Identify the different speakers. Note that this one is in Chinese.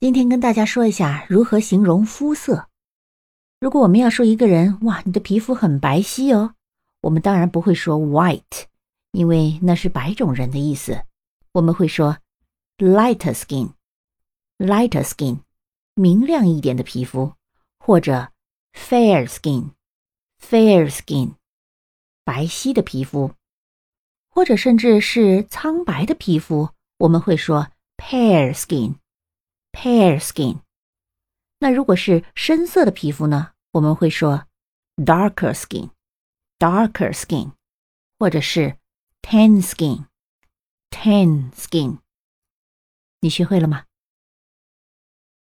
Speaker 1: 今天跟大家说一下如何形容肤色。如果我们要说一个人，哇，你的皮肤很白皙哦，我们当然不会说 white，因为那是白种人的意思。我们会说 lighter skin，lighter skin，明亮一点的皮肤，或者 fair skin，fair skin，白皙的皮肤，或者甚至是苍白的皮肤，我们会说 pale skin。Pale skin，那如果是深色的皮肤呢？我们会说 darker skin，darker skin，或者是 tan skin，tan skin。你学会了吗？